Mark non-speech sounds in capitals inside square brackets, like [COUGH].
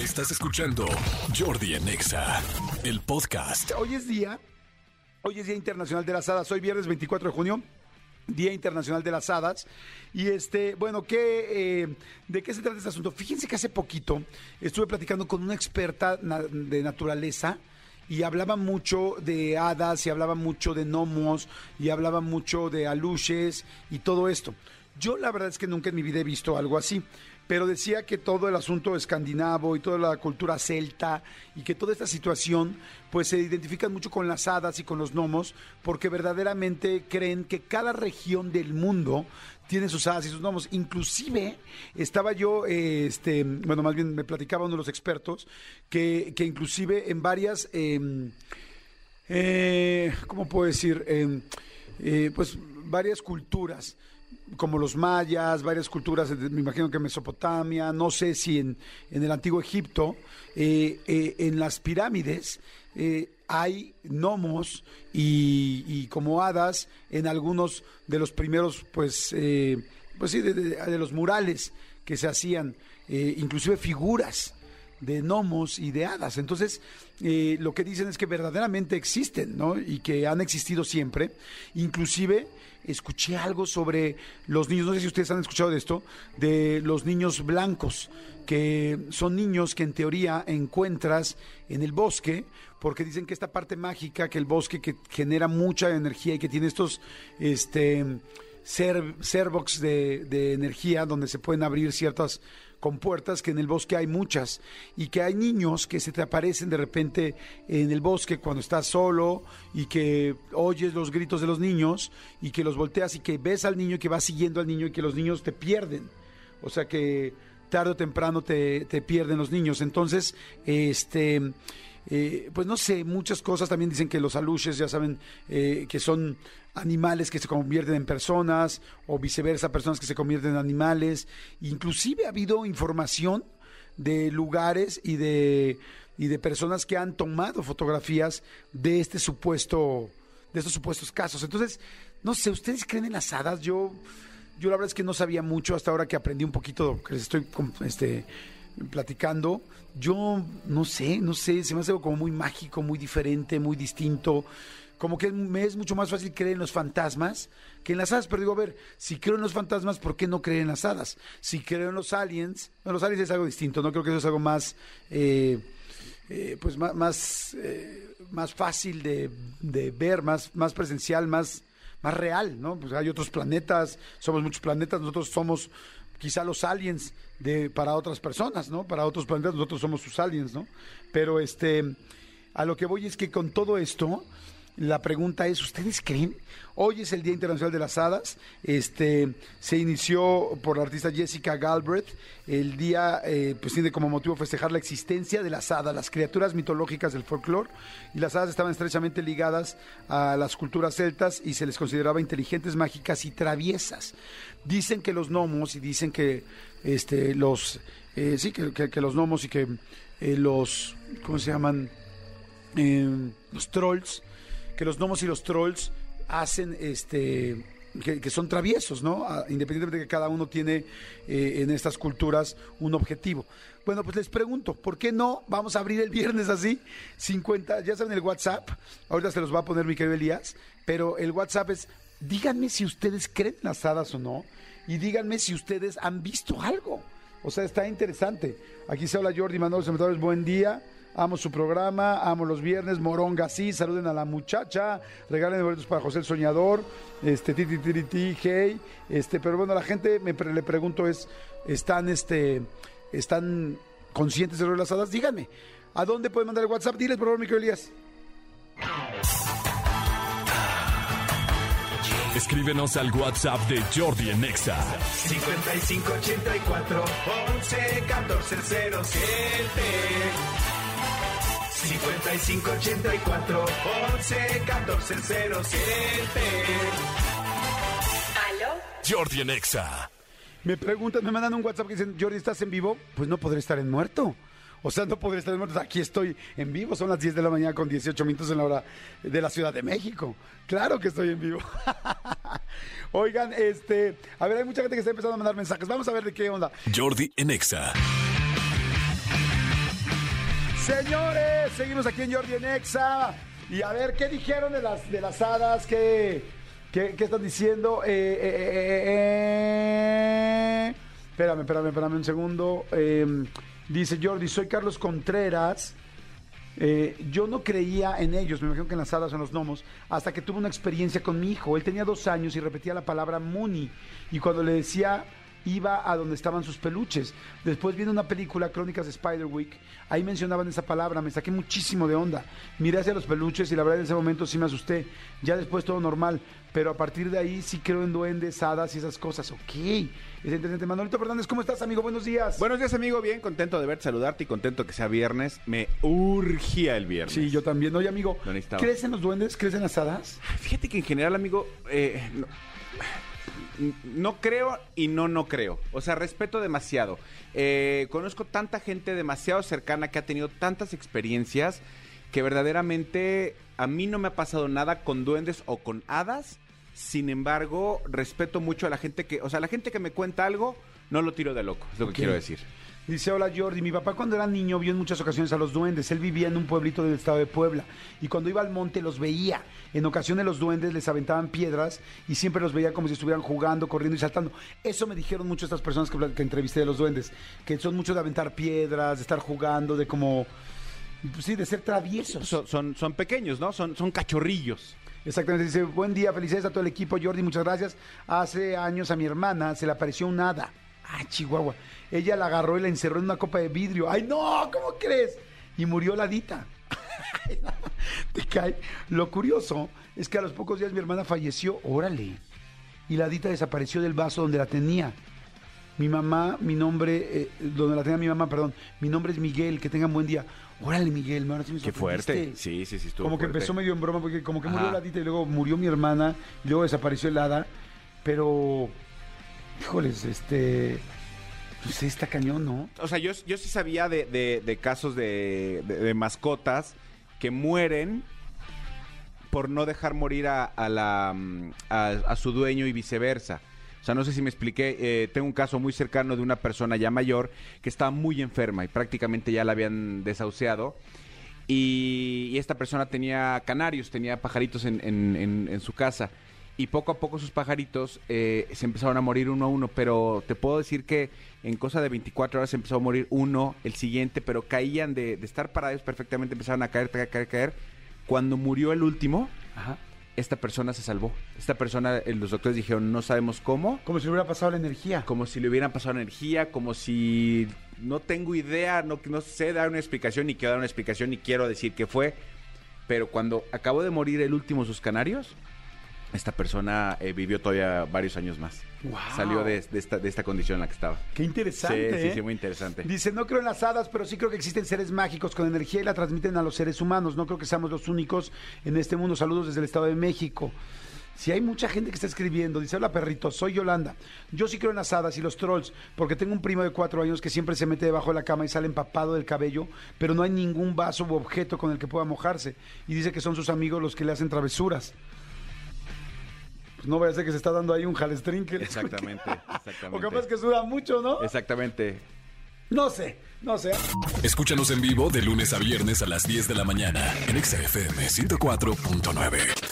Estás escuchando Jordi en Exa, el podcast. Hoy es día, hoy es Día Internacional de las Hadas, hoy viernes 24 de junio. Día Internacional de las Hadas. Y este, bueno, ¿qué, eh, ¿de qué se trata este asunto? Fíjense que hace poquito estuve platicando con una experta de naturaleza y hablaba mucho de hadas y hablaba mucho de gnomos y hablaba mucho de aluches y todo esto. Yo la verdad es que nunca en mi vida he visto algo así, pero decía que todo el asunto escandinavo y toda la cultura celta y que toda esta situación pues se identifican mucho con las hadas y con los gnomos porque verdaderamente creen que cada región del mundo tiene sus hadas y sus gnomos. Inclusive estaba yo, eh, este, bueno, más bien me platicaba uno de los expertos que, que inclusive en varias... em, eh, ¿cómo puedo decir? Eh, eh, pues varias culturas, como los mayas, varias culturas, de- me imagino que Mesopotamia, no sé si en, en el antiguo Egipto, eh, eh, en las pirámides eh, hay gnomos y, como hadas en algunos de los primeros, pues, eh, pues sí, de, de- los murales que se hacían, eh, inclusive figuras de gnomos y de hadas. Entonces, eh, lo que dicen es que verdaderamente existen, ¿no? Y que han existido siempre. Inclusive, escuché algo sobre los niños, no sé si ustedes han escuchado de esto, de los niños blancos, que son niños que en teoría encuentras en el bosque, porque dicen que esta parte mágica, que el bosque que genera mucha energía y que tiene estos, este, ser, servox de, de energía donde se pueden abrir ciertas compuertas que en el bosque hay muchas y que hay niños que se te aparecen de repente en el bosque cuando estás solo y que oyes los gritos de los niños y que los volteas y que ves al niño y que vas siguiendo al niño y que los niños te pierden. O sea que tarde o temprano te, te pierden los niños. Entonces, este, eh, pues no sé, muchas cosas también dicen que los aluches, ya saben, eh, que son animales que se convierten en personas o viceversa, personas que se convierten en animales. Inclusive ha habido información de lugares y de, y de personas que han tomado fotografías de este supuesto, de estos supuestos casos. Entonces, no sé, ¿ustedes creen en las hadas? Yo, yo la verdad es que no sabía mucho hasta ahora que aprendí un poquito, que les estoy este, platicando. Yo no sé, no sé, se me hace algo como muy mágico, muy diferente, muy distinto. Como que me es mucho más fácil creer en los fantasmas que en las hadas. Pero digo, a ver, si creo en los fantasmas, ¿por qué no creer en las hadas? Si creo en los aliens, bueno, los aliens es algo distinto, ¿no? Creo que eso es algo más, eh, eh, pues más, eh, más fácil de, de ver, más, más presencial, más, más real, ¿no? Pues hay otros planetas, somos muchos planetas, nosotros somos quizá los aliens de para otras personas, ¿no? Para otros planetas nosotros somos sus aliens, ¿no? Pero este a lo que voy es que con todo esto la pregunta es, ¿ustedes creen? Hoy es el Día Internacional de las Hadas. Este se inició por la artista Jessica Galbraith. El día eh, pues tiene como motivo festejar la existencia de las hadas, las criaturas mitológicas del folclore. Y las hadas estaban estrechamente ligadas a las culturas celtas y se les consideraba inteligentes, mágicas y traviesas. Dicen que los gnomos y dicen que este los eh, sí que, que- los gnomos y que eh, los ¿cómo se llaman? Los trolls, que los gnomos y los trolls hacen este que, son traviesos, ¿no? Ah, Independientemente de que cada uno tiene eh, en estas culturas un objetivo. Bueno, pues les pregunto, ¿por qué no vamos a abrir el viernes así? 50, ya saben el WhatsApp, ahorita se los va a poner mi querido Elías, pero el WhatsApp es, díganme si ustedes creen en las hadas o no, y díganme si ustedes han visto algo. O sea, está interesante. Aquí se habla Jordi Manuel Cementadores, buen día. Amo su programa, amo los viernes, Moronga sí, saluden a la muchacha, regalen boletos para José el Soñador, este, ti, ti, ti, ti, ti, hey, este, pero bueno, la gente, me pre- le pregunto es, ¿están, este, están conscientes de lo de las hadas? Díganme, ¿a dónde pueden mandar el WhatsApp? Diles, por favor, Miguel Elías. Escríbenos al WhatsApp de Jordi en Exa. 5584 11 14 07 5584 11 14 07 ¿Aló? Jordi en Exa. Me preguntan, me mandan un WhatsApp que dicen, Jordi, ¿estás en vivo? Pues no podré estar en muerto. O sea, no podré estar en muerto. Aquí estoy en vivo. Son las 10 de la mañana con 18 minutos en la hora de la Ciudad de México. Claro que estoy en vivo. [LAUGHS] Oigan, este, a ver, hay mucha gente que está empezando a mandar mensajes. Vamos a ver de qué onda. Jordi en Exa. Señores, seguimos aquí en Jordi en Exa. Y a ver, ¿qué dijeron de las, de las hadas? ¿Qué, qué, qué están diciendo? Eh, eh, eh, eh, eh. Espérame, espérame, espérame un segundo. Eh, dice Jordi, soy Carlos Contreras. Eh, yo no creía en ellos, me imagino que en las hadas o en los gnomos, hasta que tuve una experiencia con mi hijo. Él tenía dos años y repetía la palabra Muni. Y cuando le decía, iba a donde estaban sus peluches. Después viene una película, Crónicas de Spiderwick, ahí mencionaban esa palabra, me saqué muchísimo de onda. Miré hacia los peluches y la verdad en ese momento sí me asusté. Ya después todo normal, pero a partir de ahí sí creo en duendes, hadas y esas cosas. Ok, es interesante. Manolito Fernández, ¿cómo estás, amigo? Buenos días. Buenos días, amigo. Bien, contento de verte, saludarte y contento que sea viernes. Me urgía el viernes. Sí, yo también. Oye, amigo. ¿crees en los duendes? ¿Crees en las hadas? Fíjate que en general, amigo, eh, no, no creo y no no creo. O sea, respeto demasiado. Eh, conozco tanta gente demasiado cercana que ha tenido tantas experiencias que verdaderamente a mí no me ha pasado nada con duendes o con hadas. Sin embargo, respeto mucho a la gente que, o sea, la gente que me cuenta algo, no lo tiro de loco, es lo que quiero decir. Dice, hola Jordi, mi papá cuando era niño vio en muchas ocasiones a los duendes. Él vivía en un pueblito del estado de Puebla y cuando iba al monte los veía. En ocasiones los duendes les aventaban piedras y siempre los veía como si estuvieran jugando, corriendo y saltando. Eso me dijeron mucho estas personas que, que entrevisté de los duendes, que son mucho de aventar piedras, de estar jugando, de como, sí, de ser traviesos. Son, son, son pequeños, ¿no? Son, son cachorrillos. Exactamente, dice, buen día, felicidades a todo el equipo, Jordi, muchas gracias. Hace años a mi hermana se le apareció un hada. Ah, Chihuahua. Ella la agarró y la encerró en una copa de vidrio. ¡Ay, no! ¿Cómo crees? Y murió la dita. [LAUGHS] Te cae. Lo curioso es que a los pocos días mi hermana falleció. Órale. Y la dita desapareció del vaso donde la tenía. Mi mamá, mi nombre, eh, donde la tenía mi mamá, perdón, mi nombre es Miguel, que tengan buen día. Órale, Miguel, ahora sí me Qué fuerte. Sí, sí, sí, estuvo Como que empezó medio en broma, porque como que murió la Dita y luego murió mi hermana, y luego desapareció el hada. Pero, híjoles, este. Pues está cañón, ¿no? O sea, yo, yo sí sabía de, de- casos de, de- mascotas que mueren por no dejar morir a, a la, mm, a, su dueño y viceversa. O sea, no sé si me expliqué. eh, tengo un caso muy cercano de una persona ya mayor que estaba muy enferma y prácticamente ya la habían desahuciado. Y, esta persona tenía canarios, tenía pajaritos en- en su casa. Y poco a poco sus pajaritos eh, se empezaron a morir uno a uno. Pero te puedo decir que en cosa de 24 horas se empezó a morir uno, el siguiente, pero caían de, de estar parados perfectamente, empezaron a caer, caer, caer, caer. Cuando murió el último, Ajá. esta persona se salvó. Esta persona, eh, los doctores dijeron, no sabemos cómo, Como si le hubiera pasado la energía. como si le hubieran pasado energía, como si no tengo idea, no, no sé dar una explicación, ni quiero dar una explicación, ni quiero decir qué fue. Pero cuando acabó de morir el último sus canarios, esta persona eh, vivió todavía varios años más. Wow. Salió de, de esta, de esta condición en la que estaba. Qué interesante. Sí, sí, ¿eh? sí, muy interesante. Dice, no creo en las hadas, pero sí creo que existen seres mágicos con energía y la transmiten a los seres humanos. No creo que seamos los únicos en este mundo. Saludos desde el Estado de México. Si hay mucha gente que está escribiendo, dice, hola perrito, soy Yolanda. Yo sí creo en las hadas y los trolls, porque tengo un primo de cuatro años que siempre se mete debajo de la cama y sale empapado del cabello, pero no hay ningún vaso u objeto con el que pueda mojarse. Y dice que son sus amigos los que le hacen travesuras. Pues no vaya a ser que se está dando ahí un jalestrinker. Exactamente, [LAUGHS] exactamente. O capaz que suda mucho, ¿no? Exactamente. No sé, no sé. Escúchanos en vivo de lunes a viernes a las 10 de la mañana en Exa FM 104.9.